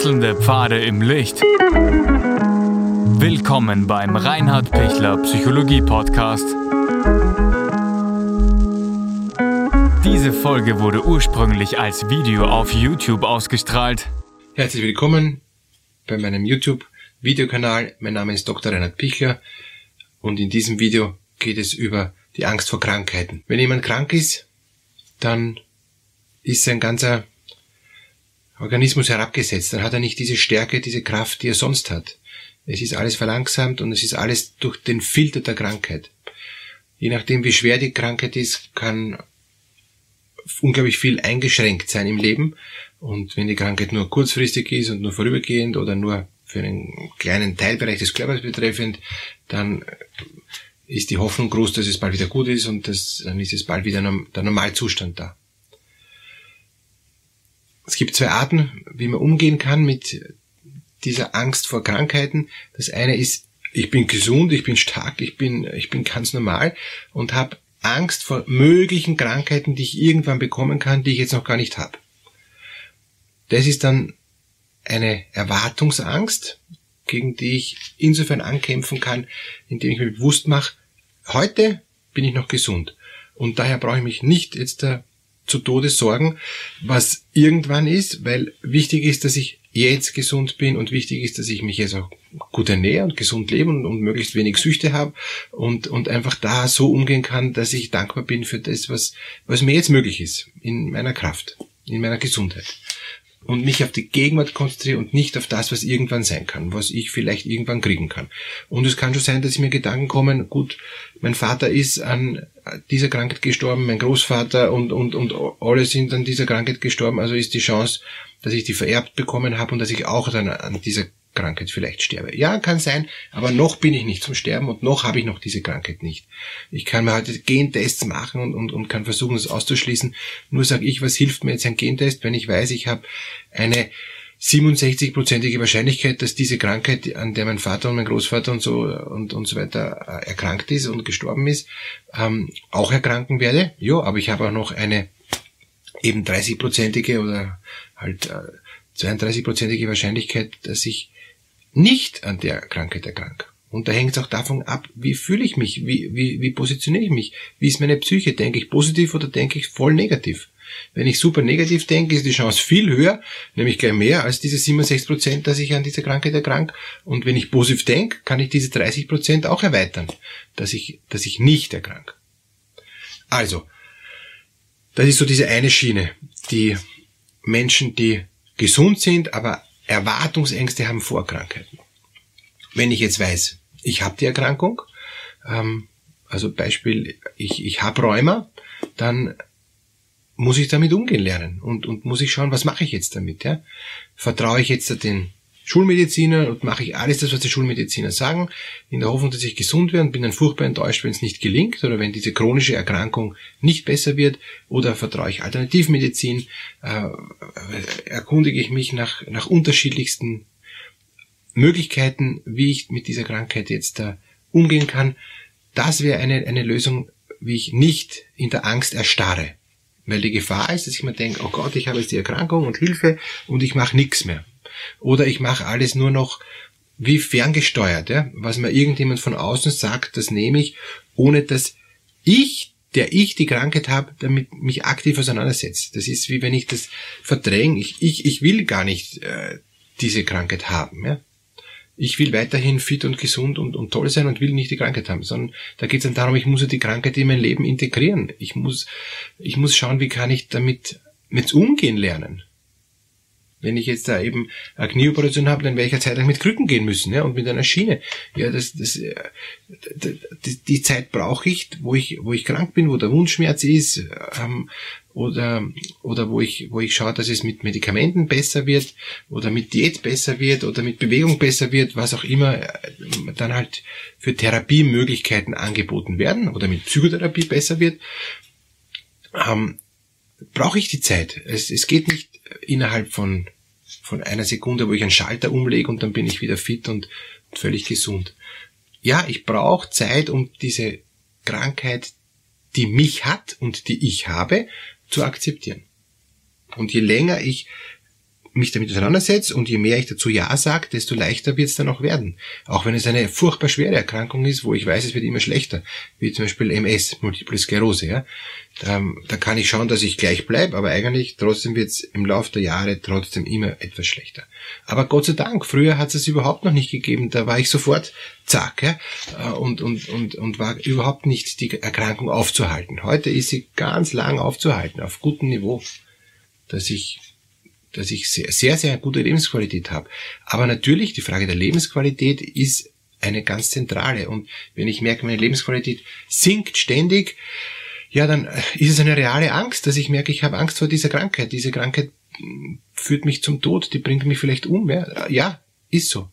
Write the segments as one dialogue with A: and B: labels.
A: Wechselnde Pfade im Licht. Willkommen beim Reinhard Pichler Psychologie Podcast. Diese Folge wurde ursprünglich als Video auf YouTube ausgestrahlt.
B: Herzlich willkommen bei meinem YouTube-Videokanal. Mein Name ist Dr. Reinhard Pichler und in diesem Video geht es über die Angst vor Krankheiten. Wenn jemand krank ist, dann ist sein ganzer Organismus herabgesetzt, dann hat er nicht diese Stärke, diese Kraft, die er sonst hat. Es ist alles verlangsamt und es ist alles durch den Filter der Krankheit. Je nachdem, wie schwer die Krankheit ist, kann unglaublich viel eingeschränkt sein im Leben. Und wenn die Krankheit nur kurzfristig ist und nur vorübergehend oder nur für einen kleinen Teilbereich des Körpers betreffend, dann ist die Hoffnung groß, dass es bald wieder gut ist und das, dann ist es bald wieder der Normalzustand da. Es gibt zwei Arten, wie man umgehen kann mit dieser Angst vor Krankheiten. Das eine ist, ich bin gesund, ich bin stark, ich bin, ich bin ganz normal und habe Angst vor möglichen Krankheiten, die ich irgendwann bekommen kann, die ich jetzt noch gar nicht habe. Das ist dann eine Erwartungsangst, gegen die ich insofern ankämpfen kann, indem ich mir bewusst mache, heute bin ich noch gesund. Und daher brauche ich mich nicht jetzt zu Tode sorgen, was irgendwann ist, weil wichtig ist, dass ich jetzt gesund bin und wichtig ist, dass ich mich jetzt auch gut ernähre und gesund lebe und, und möglichst wenig Süchte habe und, und einfach da so umgehen kann, dass ich dankbar bin für das, was, was mir jetzt möglich ist in meiner Kraft, in meiner Gesundheit und mich auf die Gegenwart konzentriere und nicht auf das, was irgendwann sein kann, was ich vielleicht irgendwann kriegen kann. Und es kann schon sein, dass mir Gedanken kommen, gut, mein Vater ist an dieser Krankheit gestorben, mein Großvater und, und, und alle sind an dieser Krankheit gestorben, also ist die Chance, dass ich die vererbt bekommen habe und dass ich auch dann an dieser Krankheit vielleicht sterbe. Ja, kann sein, aber noch bin ich nicht zum Sterben und noch habe ich noch diese Krankheit nicht. Ich kann mir heute Gentests machen und, und, und kann versuchen, das auszuschließen. Nur sage ich, was hilft mir jetzt ein Gentest, wenn ich weiß, ich habe eine 67-prozentige Wahrscheinlichkeit, dass diese Krankheit, an der mein Vater und mein Großvater und so und, und so weiter äh, erkrankt ist und gestorben ist, ähm, auch erkranken werde. Ja, aber ich habe auch noch eine eben 30-prozentige oder halt äh, 32-prozentige Wahrscheinlichkeit, dass ich nicht an der Krankheit erkranke. Und da hängt es auch davon ab, wie fühle ich mich, wie, wie, wie positioniere ich mich, wie ist meine Psyche, denke ich positiv oder denke ich voll negativ. Wenn ich super negativ denke, ist die Chance viel höher, nämlich gleich mehr als diese 67 Prozent, dass ich an dieser Krankheit erkrank. Und wenn ich positiv denke, kann ich diese 30 Prozent auch erweitern, dass ich, dass ich nicht erkrank. Also, das ist so diese eine Schiene. Die Menschen, die gesund sind, aber Erwartungsängste haben vor Krankheiten. Wenn ich jetzt weiß, ich habe die Erkrankung, ähm, also Beispiel, ich, ich habe Rheuma, dann muss ich damit umgehen lernen und, und muss ich schauen, was mache ich jetzt damit. Ja? Vertraue ich jetzt den Schulmediziner und mache ich alles das, was die Schulmediziner sagen, in der Hoffnung, dass ich gesund werde und bin dann furchtbar enttäuscht, wenn es nicht gelingt oder wenn diese chronische Erkrankung nicht besser wird oder vertraue ich Alternativmedizin, äh, erkundige ich mich nach, nach unterschiedlichsten Möglichkeiten, wie ich mit dieser Krankheit jetzt äh, umgehen kann. Das wäre eine, eine Lösung, wie ich nicht in der Angst erstarre. Weil die Gefahr ist, dass ich mir denke, oh Gott, ich habe jetzt die Erkrankung und Hilfe und ich mache nichts mehr. Oder ich mache alles nur noch wie ferngesteuert, ja? was mir irgendjemand von außen sagt, das nehme ich, ohne dass ich, der ich die Krankheit habe, damit mich aktiv auseinandersetze. Das ist wie wenn ich das verdränge. Ich, ich, ich will gar nicht äh, diese Krankheit haben. Ja? Ich will weiterhin fit und gesund und, und toll sein und will nicht die Krankheit haben, sondern da geht es dann darum, ich muss ja die Krankheit in mein Leben integrieren. Ich muss, ich muss schauen, wie kann ich damit mit umgehen lernen. Wenn ich jetzt da eben eine Knieoperation habe, dann werde ich ja Zeit lang mit Krücken gehen müssen, ja, und mit einer Schiene. Ja, das, das, äh, die, die Zeit brauche ich, wo ich, wo ich krank bin, wo der Wundschmerz ist, ähm, oder, oder wo ich, wo ich schaue, dass es mit Medikamenten besser wird, oder mit Diät besser wird, oder mit Bewegung besser wird, was auch immer äh, dann halt für Therapiemöglichkeiten angeboten werden, oder mit Psychotherapie besser wird, ähm, brauche ich die Zeit. Es, es geht nicht innerhalb von, von einer Sekunde, wo ich einen Schalter umlege und dann bin ich wieder fit und völlig gesund. Ja, ich brauche Zeit, um diese Krankheit, die mich hat und die ich habe, zu akzeptieren. Und je länger ich mich damit auseinandersetze und je mehr ich dazu Ja sage, desto leichter wird es dann auch werden. Auch wenn es eine furchtbar schwere Erkrankung ist, wo ich weiß, es wird immer schlechter, wie zum Beispiel MS, Multiple Sklerose. Ja? Da, da kann ich schauen, dass ich gleich bleibe, aber eigentlich trotzdem wird es im Laufe der Jahre trotzdem immer etwas schlechter. Aber Gott sei Dank, früher hat es überhaupt noch nicht gegeben, da war ich sofort zack ja? Äh, und, und, und, und war überhaupt nicht die Erkrankung aufzuhalten. Heute ist sie ganz lang aufzuhalten, auf gutem Niveau, dass ich dass ich sehr, sehr, sehr gute Lebensqualität habe. Aber natürlich, die Frage der Lebensqualität ist eine ganz zentrale. Und wenn ich merke, meine Lebensqualität sinkt ständig, ja, dann ist es eine reale Angst, dass ich merke, ich habe Angst vor dieser Krankheit. Diese Krankheit hm, führt mich zum Tod, die bringt mich vielleicht um. Ja, ja ist so.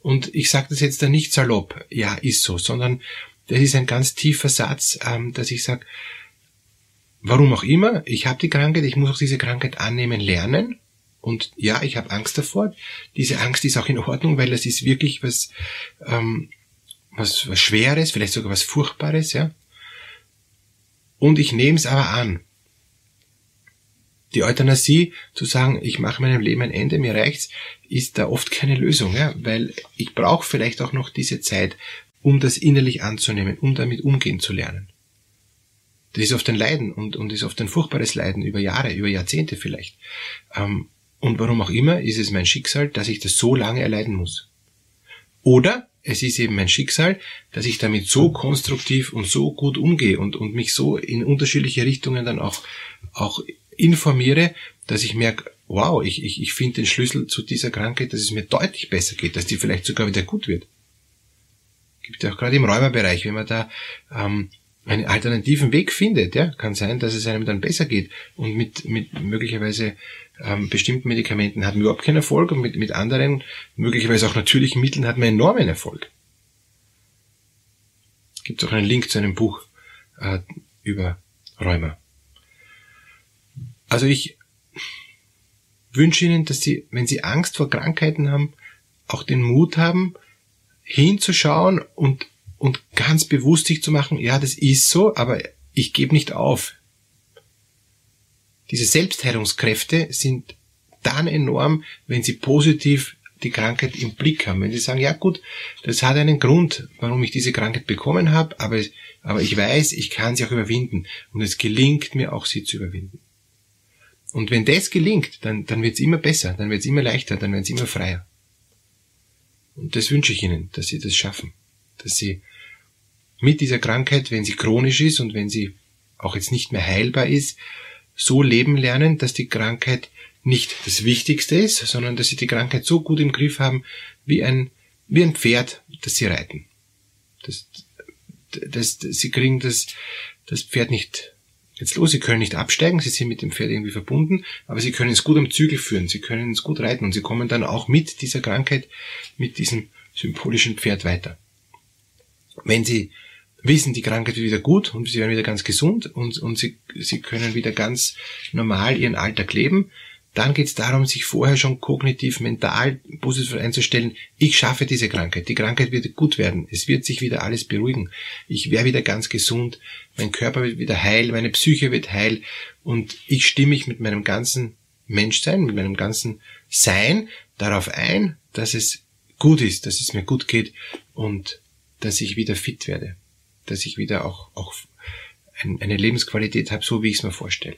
B: Und ich sage das jetzt dann nicht salopp, ja, ist so, sondern das ist ein ganz tiefer Satz, ähm, dass ich sage, Warum auch immer, ich habe die Krankheit, ich muss auch diese Krankheit annehmen lernen. Und ja, ich habe Angst davor. Diese Angst ist auch in Ordnung, weil das ist wirklich was, ähm, was, was Schweres, vielleicht sogar was Furchtbares, ja. Und ich nehme es aber an. Die Euthanasie, zu sagen, ich mache meinem Leben ein Ende, mir reicht's, ist da oft keine Lösung, ja, weil ich brauche vielleicht auch noch diese Zeit, um das innerlich anzunehmen, um damit umgehen zu lernen. Das ist oft ein Leiden und, und ist oft ein furchtbares Leiden über Jahre, über Jahrzehnte vielleicht. Ähm, und warum auch immer ist es mein Schicksal, dass ich das so lange erleiden muss. Oder es ist eben mein Schicksal, dass ich damit so konstruktiv und so gut umgehe und, und mich so in unterschiedliche Richtungen dann auch, auch informiere, dass ich merke, wow, ich, ich, ich finde den Schlüssel zu dieser Krankheit, dass es mir deutlich besser geht, dass die vielleicht sogar wieder gut wird. Gibt ja auch gerade im Räumerbereich, wenn man da ähm, einen alternativen Weg findet, ja, kann sein, dass es einem dann besser geht. Und mit, mit möglicherweise ähm, bestimmten Medikamenten hat man überhaupt keinen Erfolg und mit, mit anderen, möglicherweise auch natürlichen Mitteln hat man enormen Erfolg. Gibt auch einen Link zu einem Buch äh, über Rheuma. Also ich wünsche Ihnen, dass Sie, wenn Sie Angst vor Krankheiten haben, auch den Mut haben, hinzuschauen und und ganz bewusst sich zu machen, ja, das ist so, aber ich gebe nicht auf. Diese Selbstheilungskräfte sind dann enorm, wenn sie positiv die Krankheit im Blick haben. Wenn sie sagen, ja gut, das hat einen Grund, warum ich diese Krankheit bekommen habe, aber, aber ich weiß, ich kann sie auch überwinden. Und es gelingt mir auch, sie zu überwinden. Und wenn das gelingt, dann, dann wird es immer besser, dann wird es immer leichter, dann wird es immer freier. Und das wünsche ich Ihnen, dass Sie das schaffen. Dass Sie mit dieser Krankheit, wenn sie chronisch ist und wenn sie auch jetzt nicht mehr heilbar ist, so leben lernen, dass die Krankheit nicht das Wichtigste ist, sondern dass sie die Krankheit so gut im Griff haben wie ein, wie ein Pferd, das sie reiten. Das, das, das, sie kriegen das, das Pferd nicht jetzt los, sie können nicht absteigen, sie sind mit dem Pferd irgendwie verbunden, aber sie können es gut am Zügel führen, sie können es gut reiten und sie kommen dann auch mit dieser Krankheit, mit diesem symbolischen Pferd weiter. Wenn sie wissen, die Krankheit wird wieder gut und sie werden wieder ganz gesund und, und sie, sie können wieder ganz normal ihren Alltag leben. Dann geht es darum, sich vorher schon kognitiv, mental positiv einzustellen, ich schaffe diese Krankheit, die Krankheit wird gut werden, es wird sich wieder alles beruhigen, ich werde wieder ganz gesund, mein Körper wird wieder heil, meine Psyche wird heil. Und ich stimme mich mit meinem ganzen Menschsein, mit meinem ganzen Sein darauf ein, dass es gut ist, dass es mir gut geht und dass ich wieder fit werde dass ich wieder auch, auch eine Lebensqualität habe, so wie ich es mir vorstelle.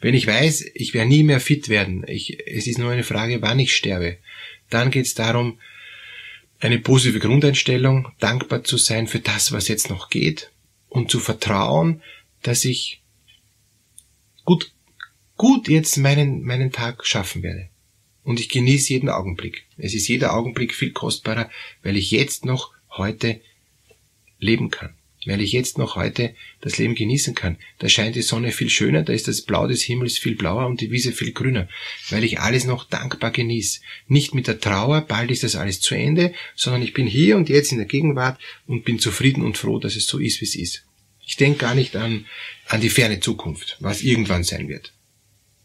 B: Wenn ich weiß, ich werde nie mehr fit werden, ich, es ist nur eine Frage, wann ich sterbe, dann geht es darum, eine positive Grundeinstellung, dankbar zu sein für das, was jetzt noch geht und zu vertrauen, dass ich gut, gut jetzt meinen, meinen Tag schaffen werde. Und ich genieße jeden Augenblick. Es ist jeder Augenblick viel kostbarer, weil ich jetzt noch heute leben kann. Weil ich jetzt noch heute das Leben genießen kann. Da scheint die Sonne viel schöner, da ist das Blau des Himmels viel blauer und die Wiese viel grüner. Weil ich alles noch dankbar genieße. Nicht mit der Trauer, bald ist das alles zu Ende, sondern ich bin hier und jetzt in der Gegenwart und bin zufrieden und froh, dass es so ist, wie es ist. Ich denke gar nicht an, an die ferne Zukunft, was irgendwann sein wird.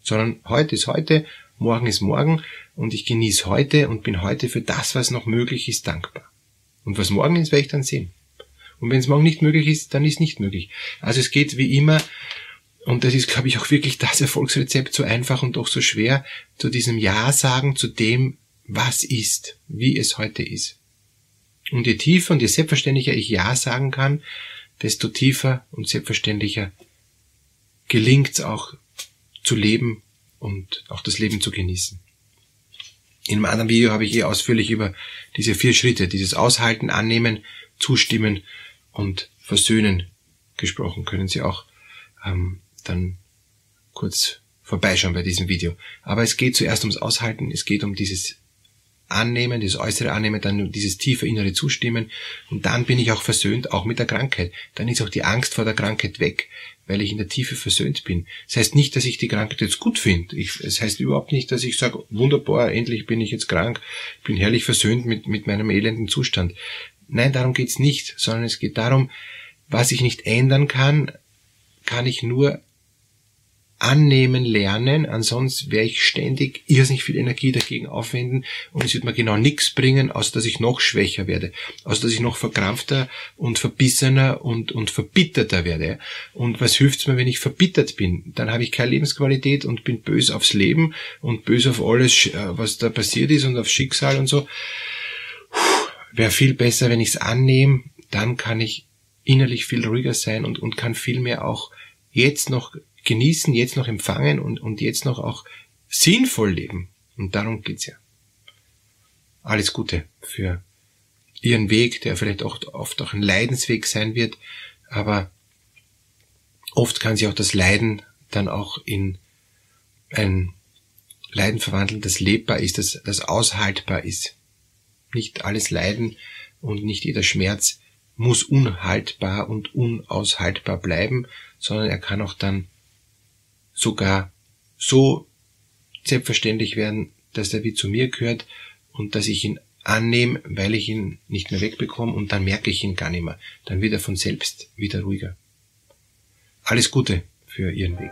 B: Sondern heute ist heute, morgen ist morgen und ich genieße heute und bin heute für das, was noch möglich ist, dankbar. Und was morgen ist, werde ich dann sehen. Und wenn es morgen nicht möglich ist, dann ist nicht möglich. Also es geht wie immer und das ist, glaube ich, auch wirklich das Erfolgsrezept, so einfach und doch so schwer, zu diesem Ja sagen, zu dem, was ist, wie es heute ist. Und je tiefer und je selbstverständlicher ich Ja sagen kann, desto tiefer und selbstverständlicher gelingt es auch zu leben und auch das Leben zu genießen. In einem anderen Video habe ich eher ausführlich über diese vier Schritte, dieses Aushalten, Annehmen, Zustimmen und Versöhnen gesprochen. Können Sie auch ähm, dann kurz vorbeischauen bei diesem Video. Aber es geht zuerst ums Aushalten, es geht um dieses Annehmen, dieses äußere Annehmen, dann dieses tiefe innere Zustimmen und dann bin ich auch versöhnt, auch mit der Krankheit. Dann ist auch die Angst vor der Krankheit weg, weil ich in der Tiefe versöhnt bin. Das heißt nicht, dass ich die Krankheit jetzt gut finde. Es das heißt überhaupt nicht, dass ich sage, wunderbar, endlich bin ich jetzt krank, bin herrlich versöhnt mit, mit meinem elenden Zustand. Nein, darum geht's nicht, sondern es geht darum, was ich nicht ändern kann, kann ich nur annehmen lernen, ansonsten werde ich ständig irrsinnig viel Energie dagegen aufwenden und es wird mir genau nichts bringen, außer dass ich noch schwächer werde, außer dass ich noch verkrampfter und verbissener und, und verbitterter werde. Und was hilft's mir, wenn ich verbittert bin? Dann habe ich keine Lebensqualität und bin böse aufs Leben und böse auf alles, äh, was da passiert ist und aufs Schicksal und so. Wäre viel besser, wenn ich es annehme, dann kann ich innerlich viel ruhiger sein und, und kann viel mehr auch jetzt noch genießen, jetzt noch empfangen und, und jetzt noch auch sinnvoll leben. Und darum geht's ja. Alles Gute für Ihren Weg, der vielleicht auch oft auch ein Leidensweg sein wird, aber oft kann sich auch das Leiden dann auch in ein Leiden verwandeln, das lebbar ist, das, das aushaltbar ist. Nicht alles Leiden und nicht jeder Schmerz muss unhaltbar und unaushaltbar bleiben, sondern er kann auch dann sogar so selbstverständlich werden, dass er wie zu mir gehört und dass ich ihn annehme, weil ich ihn nicht mehr wegbekomme und dann merke ich ihn gar nicht mehr. Dann wird er von selbst wieder ruhiger. Alles Gute für Ihren Weg.